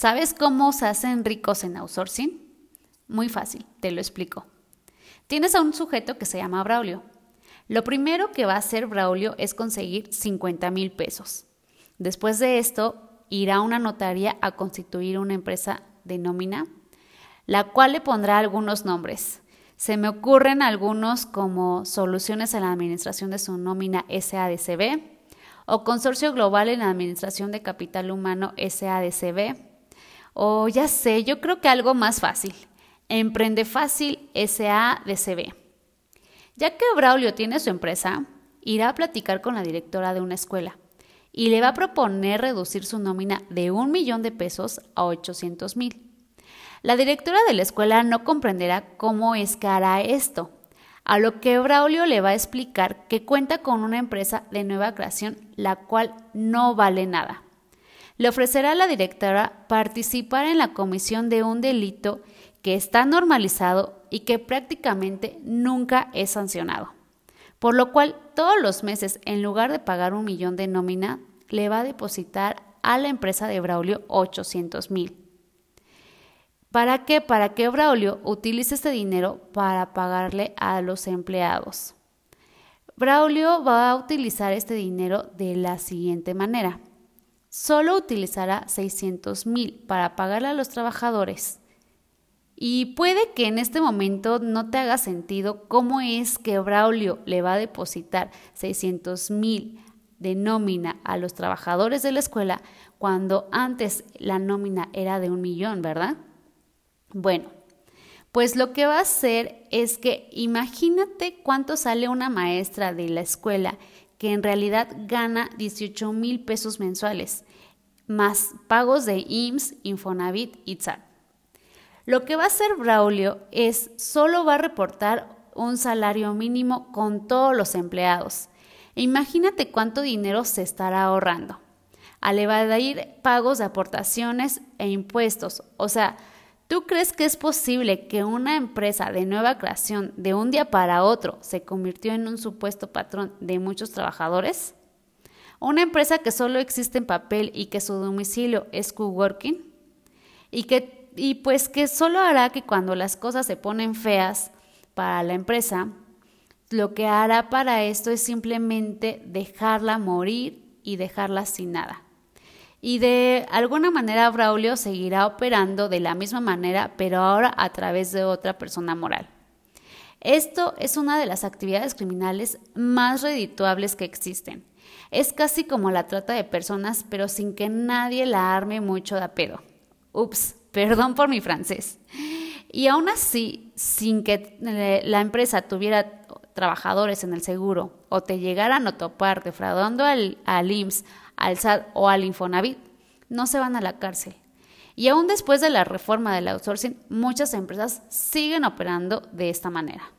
¿Sabes cómo se hacen ricos en outsourcing? Muy fácil, te lo explico. Tienes a un sujeto que se llama Braulio. Lo primero que va a hacer Braulio es conseguir 50 mil pesos. Después de esto, irá a una notaría a constituir una empresa de nómina, la cual le pondrá algunos nombres. Se me ocurren algunos como Soluciones en la Administración de su nómina SADCB o Consorcio Global en la Administración de Capital Humano SADCB. O ya sé, yo creo que algo más fácil. Emprende Fácil SADCB. Ya que Braulio tiene su empresa, irá a platicar con la directora de una escuela y le va a proponer reducir su nómina de un millón de pesos a 800 mil. La directora de la escuela no comprenderá cómo es que hará esto, a lo que Braulio le va a explicar que cuenta con una empresa de nueva creación, la cual no vale nada. Le ofrecerá a la directora participar en la comisión de un delito que está normalizado y que prácticamente nunca es sancionado. Por lo cual, todos los meses, en lugar de pagar un millón de nómina, le va a depositar a la empresa de Braulio 800 mil. ¿Para qué? Para que Braulio utilice este dinero para pagarle a los empleados. Braulio va a utilizar este dinero de la siguiente manera. Solo utilizará 600 mil para pagarle a los trabajadores. Y puede que en este momento no te haga sentido cómo es que Braulio le va a depositar 600 mil de nómina a los trabajadores de la escuela cuando antes la nómina era de un millón, ¿verdad? Bueno, pues lo que va a hacer es que imagínate cuánto sale una maestra de la escuela que en realidad gana 18 mil pesos mensuales, más pagos de IMSS, Infonavit y TSAT. Lo que va a hacer Braulio es solo va a reportar un salario mínimo con todos los empleados. E imagínate cuánto dinero se estará ahorrando al evadir pagos de aportaciones e impuestos. O sea, ¿Tú crees que es posible que una empresa de nueva creación de un día para otro se convirtió en un supuesto patrón de muchos trabajadores? ¿Una empresa que solo existe en papel y que su domicilio es coworking? Y que y pues que solo hará que cuando las cosas se ponen feas para la empresa, lo que hará para esto es simplemente dejarla morir y dejarla sin nada y de alguna manera Braulio seguirá operando de la misma manera, pero ahora a través de otra persona moral. Esto es una de las actividades criminales más redituables que existen. Es casi como la trata de personas, pero sin que nadie la arme mucho de pedo. Ups, perdón por mi francés. Y aún así, sin que eh, la empresa tuviera trabajadores en el seguro o te llegaran a topar defraudando al, al IMSS, al SAT o al Infonavit, no se van a la cárcel. Y aún después de la reforma del outsourcing, muchas empresas siguen operando de esta manera.